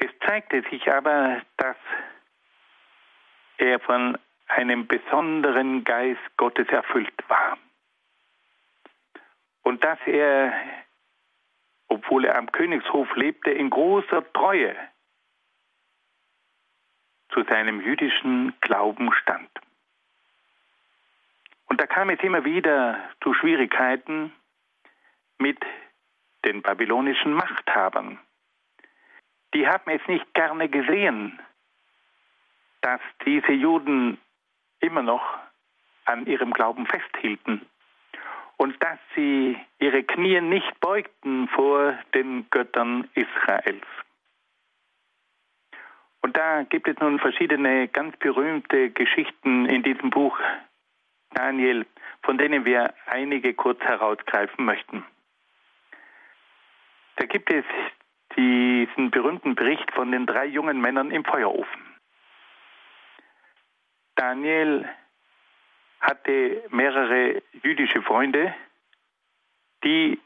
Es zeigte sich aber, dass er von einem besonderen Geist Gottes erfüllt war. Und dass er, obwohl er am Königshof lebte, in großer Treue zu seinem jüdischen Glauben stand. Und da kam es immer wieder zu Schwierigkeiten mit den babylonischen Machthabern. Die haben es nicht gerne gesehen, dass diese Juden immer noch an ihrem Glauben festhielten und dass sie ihre Knie nicht beugten vor den Göttern Israels. Und da gibt es nun verschiedene ganz berühmte Geschichten in diesem Buch Daniel, von denen wir einige kurz herausgreifen möchten. Da gibt es diesen berühmten Bericht von den drei jungen Männern im Feuerofen. Daniel hatte mehrere jüdische Freunde, die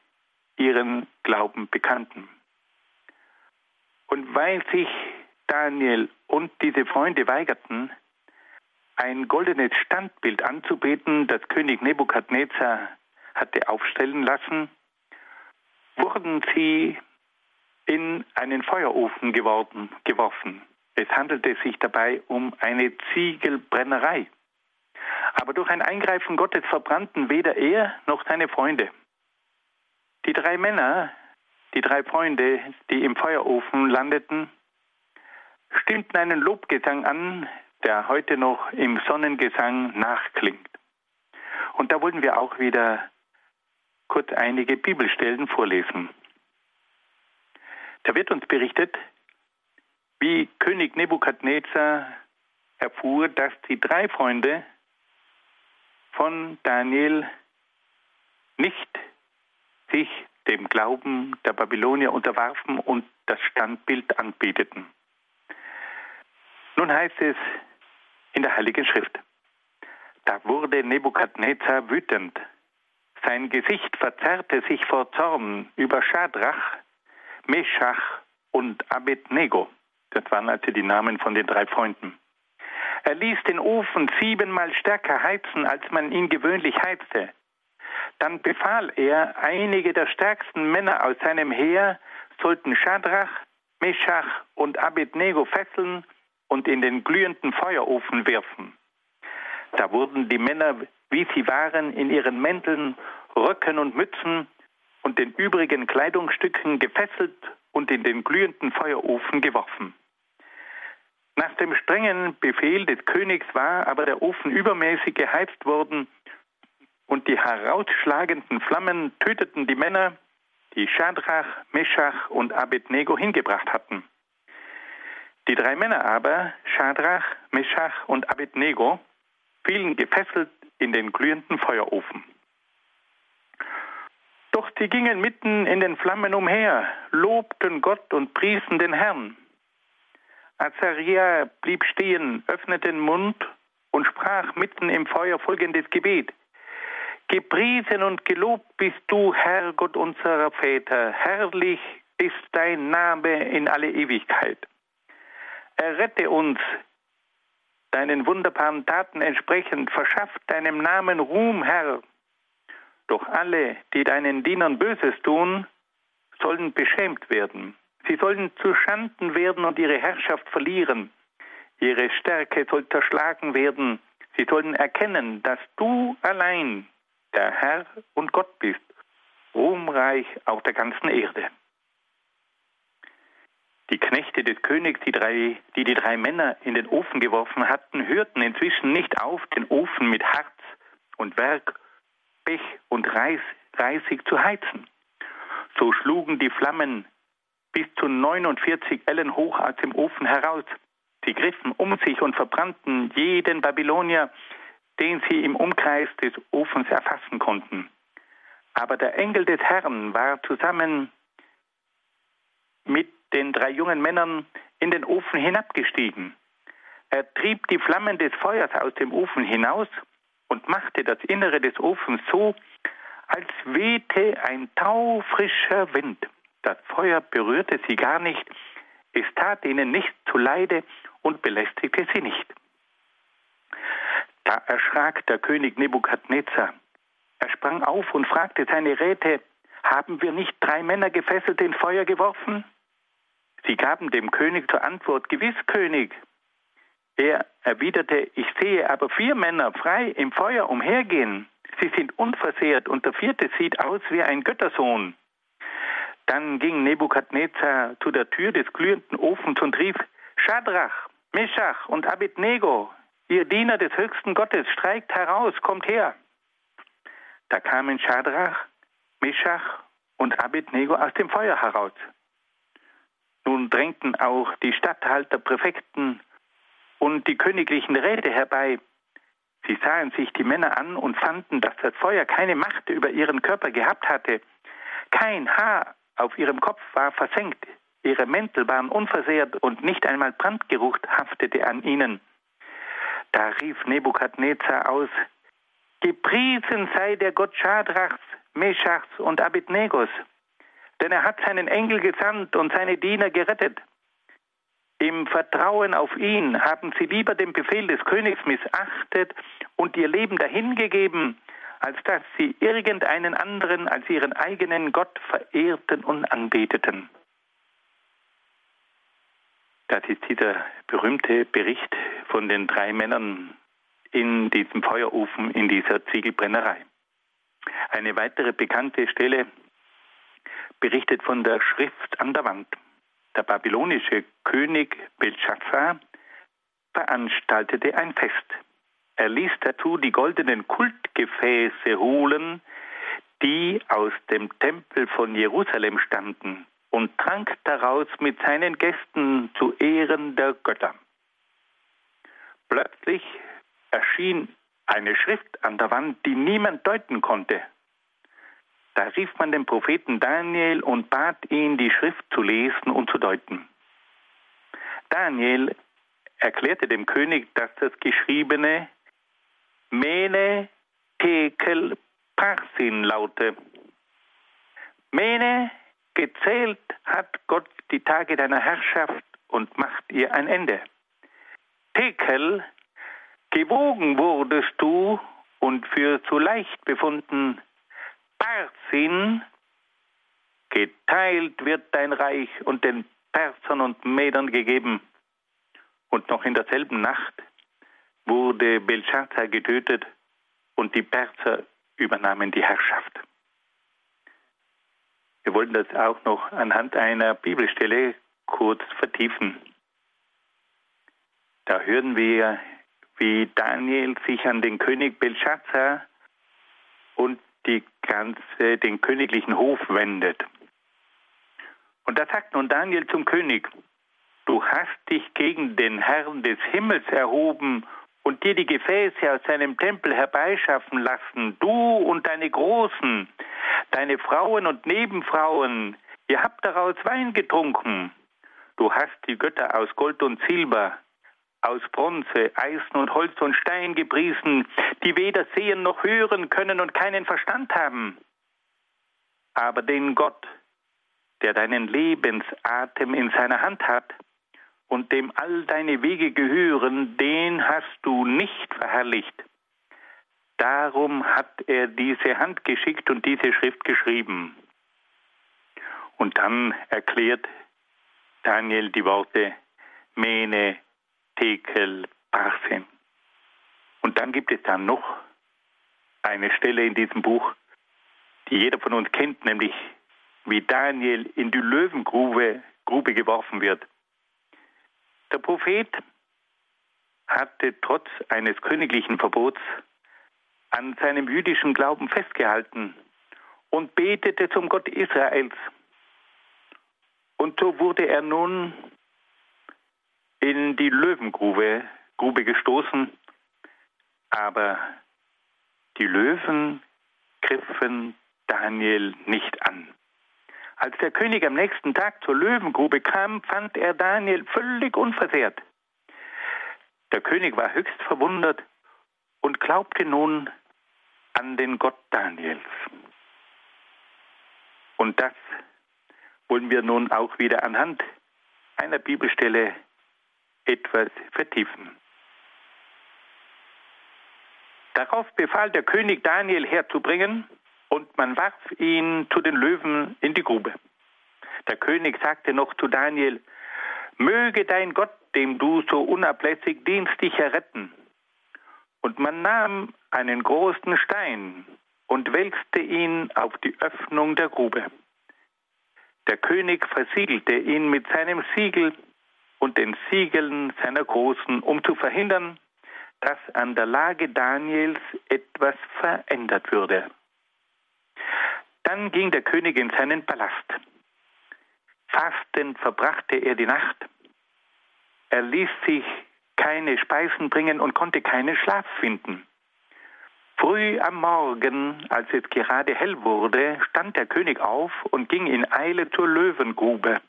ihren Glauben bekannten. Und weil sich Daniel und diese Freunde weigerten, ein goldenes Standbild anzubeten, das König Nebukadnezar hatte aufstellen lassen, wurden sie in einen Feuerofen geworden, geworfen. Es handelte sich dabei um eine Ziegelbrennerei. Aber durch ein Eingreifen Gottes verbrannten weder er noch seine Freunde. Die drei Männer, die drei Freunde, die im Feuerofen landeten, stimmten einen Lobgesang an, der heute noch im Sonnengesang nachklingt. Und da wollen wir auch wieder kurz einige Bibelstellen vorlesen. Da wird uns berichtet, wie König Nebukadnezar erfuhr, dass die drei Freunde von Daniel nicht sich dem Glauben der Babylonier unterwarfen und das Standbild anbeteten. Nun heißt es in der Heiligen Schrift, da wurde Nebukadnezar wütend. Sein Gesicht verzerrte sich vor Zorn über Schadrach, Meschach und Abednego. Das waren also die Namen von den drei Freunden. Er ließ den Ofen siebenmal stärker heizen, als man ihn gewöhnlich heizte. Dann befahl er, einige der stärksten Männer aus seinem Heer sollten Schadrach, Meschach und Abednego fesseln und in den glühenden Feuerofen werfen. Da wurden die Männer, wie sie waren, in ihren Mänteln, Röcken und Mützen und den übrigen Kleidungsstücken gefesselt und in den glühenden Feuerofen geworfen. Nach dem strengen Befehl des Königs war aber der Ofen übermäßig geheizt worden und die herausschlagenden Flammen töteten die Männer, die Schadrach, Meschach und Abednego hingebracht hatten. Die drei Männer aber, Schadrach, Meschach und Abednego, fielen gefesselt in den glühenden Feuerofen. Doch sie gingen mitten in den Flammen umher, lobten Gott und priesen den Herrn. Azaria blieb stehen, öffnete den Mund und sprach mitten im Feuer folgendes Gebet. Gepriesen und gelobt bist du, Herr Gott unserer Väter. Herrlich ist dein Name in alle Ewigkeit. Errette uns deinen wunderbaren Taten entsprechend. Verschaff deinem Namen Ruhm, Herr. Doch alle, die deinen Dienern Böses tun, sollen beschämt werden. Sie sollen zu Schanden werden und ihre Herrschaft verlieren. Ihre Stärke soll zerschlagen werden. Sie sollen erkennen, dass du allein der Herr und Gott bist, ruhmreich auf der ganzen Erde. Die Knechte des Königs, die, drei, die die drei Männer in den Ofen geworfen hatten, hörten inzwischen nicht auf, den Ofen mit Harz und Werk, Pech und Reis, Reisig zu heizen. So schlugen die Flammen bis zu 49 Ellen hoch aus dem Ofen heraus. Sie griffen um sich und verbrannten jeden Babylonier, den sie im Umkreis des Ofens erfassen konnten. Aber der Engel des Herrn war zusammen mit den drei jungen Männern in den Ofen hinabgestiegen. Er trieb die Flammen des Feuers aus dem Ofen hinaus und machte das Innere des Ofens so, als wehte ein taufrischer Wind. Das Feuer berührte sie gar nicht, es tat ihnen nichts zuleide und belästigte sie nicht. Da erschrak der König Nebukadnezar. Er sprang auf und fragte seine Räte, haben wir nicht drei Männer gefesselt in Feuer geworfen? Sie gaben dem König zur Antwort, gewiss, König. Er erwiderte, ich sehe aber vier Männer frei im Feuer umhergehen. Sie sind unversehrt und der vierte sieht aus wie ein Göttersohn. Dann ging Nebukadnezar zu der Tür des glühenden Ofens und rief, Schadrach, Meschach und Abednego, ihr Diener des höchsten Gottes, streikt heraus, kommt her. Da kamen Schadrach, Meschach und Abednego aus dem Feuer heraus. Nun drängten auch die Statthalter, Präfekten und die königlichen Räte herbei. Sie sahen sich die Männer an und fanden, dass das Feuer keine Macht über ihren Körper gehabt hatte. Kein Haar auf ihrem Kopf war versenkt, ihre Mäntel waren unversehrt und nicht einmal Brandgeruch haftete an ihnen. Da rief Nebukadnezar aus, Gepriesen sei der Gott Schadrachs, Meschachs und Abednegos, denn er hat seinen Engel gesandt und seine Diener gerettet. Im Vertrauen auf ihn haben sie lieber den Befehl des Königs missachtet und ihr Leben dahingegeben, als dass sie irgendeinen anderen als ihren eigenen Gott verehrten und anbeteten. Das ist dieser berühmte Bericht von den drei Männern in diesem Feuerofen, in dieser Ziegelbrennerei. Eine weitere bekannte Stelle berichtet von der Schrift an der Wand. Der babylonische König Belshazzar veranstaltete ein Fest. Er ließ dazu die goldenen Kultgefäße holen, die aus dem Tempel von Jerusalem standen, und trank daraus mit seinen Gästen zu Ehren der Götter. Plötzlich erschien eine Schrift an der Wand, die niemand deuten konnte. Da rief man den Propheten Daniel und bat ihn, die Schrift zu lesen und zu deuten. Daniel erklärte dem König, dass das Geschriebene Mene Tekel Parsin laute. Mene, gezählt hat Gott die Tage deiner Herrschaft und macht ihr ein Ende. Tekel, gewogen wurdest du und für zu leicht befunden, Parsin, geteilt wird dein Reich und den Persern und Medern gegeben. Und noch in derselben Nacht wurde Belshazzar getötet und die Perser übernahmen die Herrschaft. Wir wollten das auch noch anhand einer Bibelstelle kurz vertiefen. Da hören wir, wie Daniel sich an den König Belshazzar und die ganze, den königlichen Hof wendet. Und da sagt nun Daniel zum König, du hast dich gegen den Herrn des Himmels erhoben und dir die Gefäße aus seinem Tempel herbeischaffen lassen, du und deine Großen, deine Frauen und Nebenfrauen, ihr habt daraus Wein getrunken. Du hast die Götter aus Gold und Silber, aus Bronze, Eisen und Holz und Stein gepriesen, die weder sehen noch hören können und keinen Verstand haben. Aber den Gott, der deinen Lebensatem in seiner Hand hat und dem all deine Wege gehören, den hast du nicht verherrlicht. Darum hat er diese Hand geschickt und diese Schrift geschrieben. Und dann erklärt Daniel die Worte Mene, Tekel, Parsin. Und dann gibt es dann noch eine Stelle in diesem Buch, die jeder von uns kennt, nämlich wie Daniel in die Löwengrube Grube geworfen wird. Der Prophet hatte trotz eines königlichen Verbots an seinem jüdischen Glauben festgehalten und betete zum Gott Israels. Und so wurde er nun in die Löwengrube Grube gestoßen, aber die Löwen griffen Daniel nicht an. Als der König am nächsten Tag zur Löwengrube kam, fand er Daniel völlig unversehrt. Der König war höchst verwundert und glaubte nun an den Gott Daniels. Und das wollen wir nun auch wieder anhand einer Bibelstelle etwas vertiefen. Darauf befahl der König Daniel herzubringen, und man warf ihn zu den Löwen in die Grube. Der König sagte noch zu Daniel, möge dein Gott, dem du so unablässig dienst, dich erretten. Und man nahm einen großen Stein und wälzte ihn auf die Öffnung der Grube. Der König versiegelte ihn mit seinem Siegel und den Siegeln seiner Großen, um zu verhindern, dass an der Lage Daniels etwas verändert würde. Dann ging der König in seinen Palast. Fastend verbrachte er die Nacht. Er ließ sich keine Speisen bringen und konnte keinen Schlaf finden. Früh am Morgen, als es gerade hell wurde, stand der König auf und ging in Eile zur Löwengrube.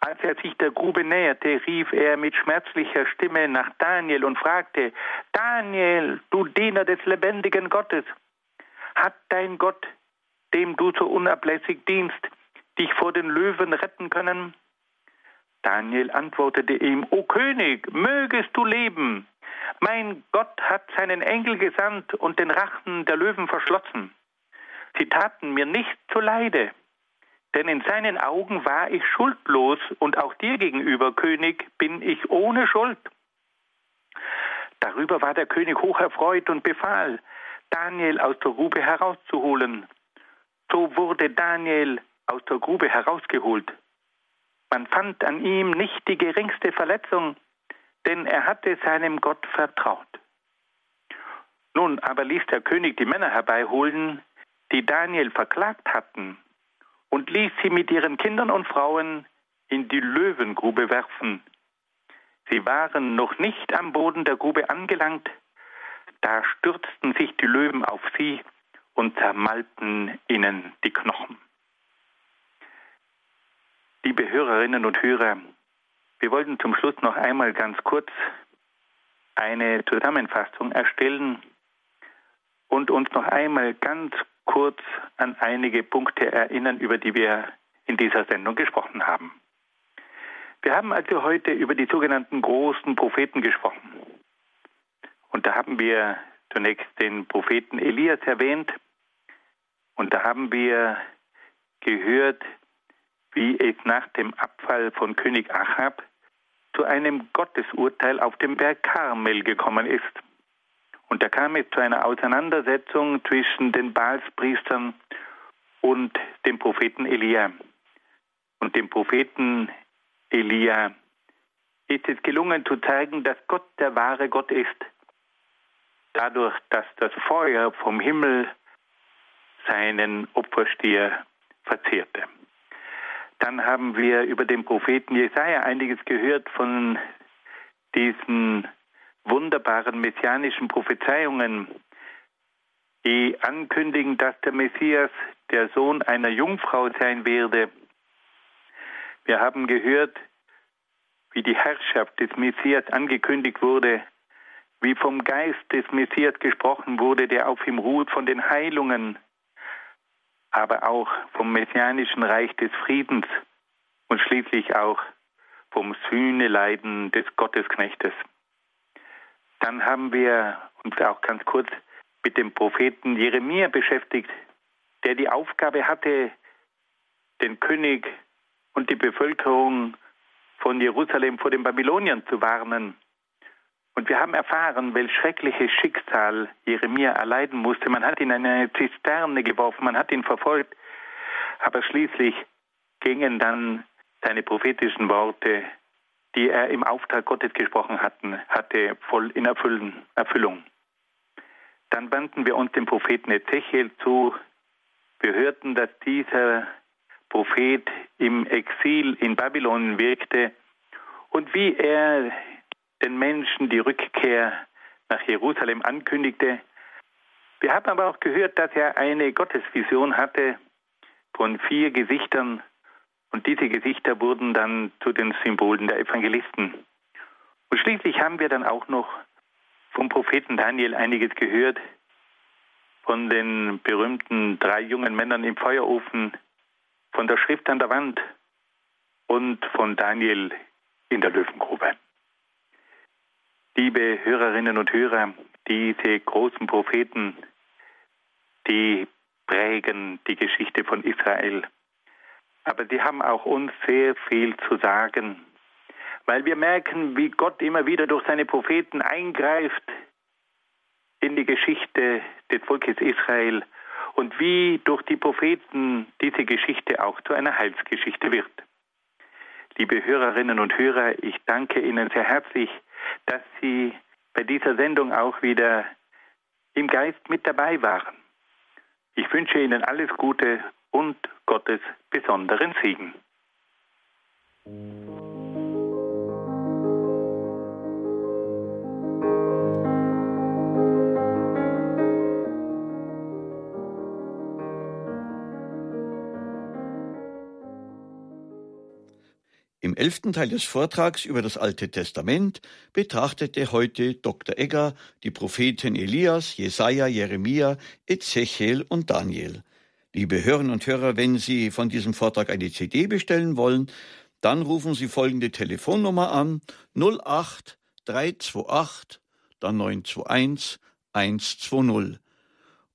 Als er sich der Grube näherte, rief er mit schmerzlicher Stimme nach Daniel und fragte, Daniel, du Diener des lebendigen Gottes, hat dein Gott, dem du so unablässig dienst, dich vor den Löwen retten können? Daniel antwortete ihm, O König, mögest du leben. Mein Gott hat seinen Engel gesandt und den Rachen der Löwen verschlossen. Sie taten mir nicht zuleide, denn in seinen Augen war ich schuldlos und auch dir gegenüber, König, bin ich ohne Schuld. Darüber war der König hoch erfreut und befahl, Daniel aus der Grube herauszuholen. So wurde Daniel aus der Grube herausgeholt. Man fand an ihm nicht die geringste Verletzung, denn er hatte seinem Gott vertraut. Nun aber ließ der König die Männer herbeiholen, die Daniel verklagt hatten, und ließ sie mit ihren Kindern und Frauen in die Löwengrube werfen. Sie waren noch nicht am Boden der Grube angelangt, da stürzten sich die Löwen auf sie und zermalten ihnen die Knochen. Liebe Hörerinnen und Hörer, wir wollten zum Schluss noch einmal ganz kurz eine Zusammenfassung erstellen und uns noch einmal ganz kurz an einige Punkte erinnern, über die wir in dieser Sendung gesprochen haben. Wir haben also heute über die sogenannten großen Propheten gesprochen. Und da haben wir zunächst den Propheten Elias erwähnt. Und da haben wir gehört, wie es nach dem Abfall von König Achab zu einem Gottesurteil auf dem Berg Karmel gekommen ist. Und da kam es zu einer Auseinandersetzung zwischen den Baalspriestern und dem Propheten Elia. Und dem Propheten Elia ist es gelungen zu zeigen, dass Gott der wahre Gott ist. Dadurch, dass das Feuer vom Himmel seinen Opferstier verzehrte. Dann haben wir über den Propheten Jesaja einiges gehört von diesen wunderbaren messianischen Prophezeiungen, die ankündigen, dass der Messias der Sohn einer Jungfrau sein werde. Wir haben gehört, wie die Herrschaft des Messias angekündigt wurde, wie vom Geist des Messias gesprochen wurde, der auf ihm ruht, von den Heilungen, aber auch vom messianischen Reich des Friedens und schließlich auch vom Sühneleiden des Gottesknechtes. Dann haben wir uns auch ganz kurz mit dem Propheten Jeremia beschäftigt, der die Aufgabe hatte, den König und die Bevölkerung von Jerusalem vor den Babyloniern zu warnen. Und wir haben erfahren, welch schreckliches Schicksal Jeremia erleiden musste. Man hat ihn in eine Zisterne geworfen, man hat ihn verfolgt, aber schließlich gingen dann seine prophetischen Worte, die er im Auftrag Gottes gesprochen hatten, hatte voll in Erfüllung. Dann wandten wir uns dem Propheten Ezechiel zu. Wir hörten, dass dieser Prophet im Exil in Babylon wirkte und wie er den Menschen die Rückkehr nach Jerusalem ankündigte. Wir haben aber auch gehört, dass er eine Gottesvision hatte von vier Gesichtern und diese Gesichter wurden dann zu den Symbolen der Evangelisten. Und schließlich haben wir dann auch noch vom Propheten Daniel einiges gehört, von den berühmten drei jungen Männern im Feuerofen, von der Schrift an der Wand und von Daniel in der Löwengrube. Liebe Hörerinnen und Hörer, diese großen Propheten, die prägen die Geschichte von Israel. Aber sie haben auch uns sehr viel zu sagen, weil wir merken, wie Gott immer wieder durch seine Propheten eingreift in die Geschichte des Volkes Israel und wie durch die Propheten diese Geschichte auch zu einer Heilsgeschichte wird. Liebe Hörerinnen und Hörer, ich danke Ihnen sehr herzlich, dass Sie bei dieser Sendung auch wieder im Geist mit dabei waren. Ich wünsche Ihnen alles Gute und Gottes besonderen Segen. Im elften Teil des Vortrags über das Alte Testament betrachtete heute Dr. Egger die Propheten Elias, Jesaja, Jeremia, Ezechiel und Daniel. Liebe Hörerinnen und Hörer, wenn Sie von diesem Vortrag eine CD bestellen wollen, dann rufen Sie folgende Telefonnummer an 08 328 dann 921 120.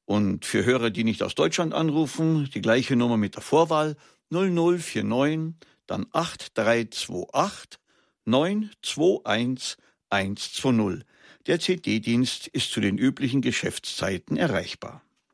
Und für Hörer, die nicht aus Deutschland anrufen, die gleiche Nummer mit der Vorwahl 0049 dann 8328 921 120. Der CD-Dienst ist zu den üblichen Geschäftszeiten erreichbar.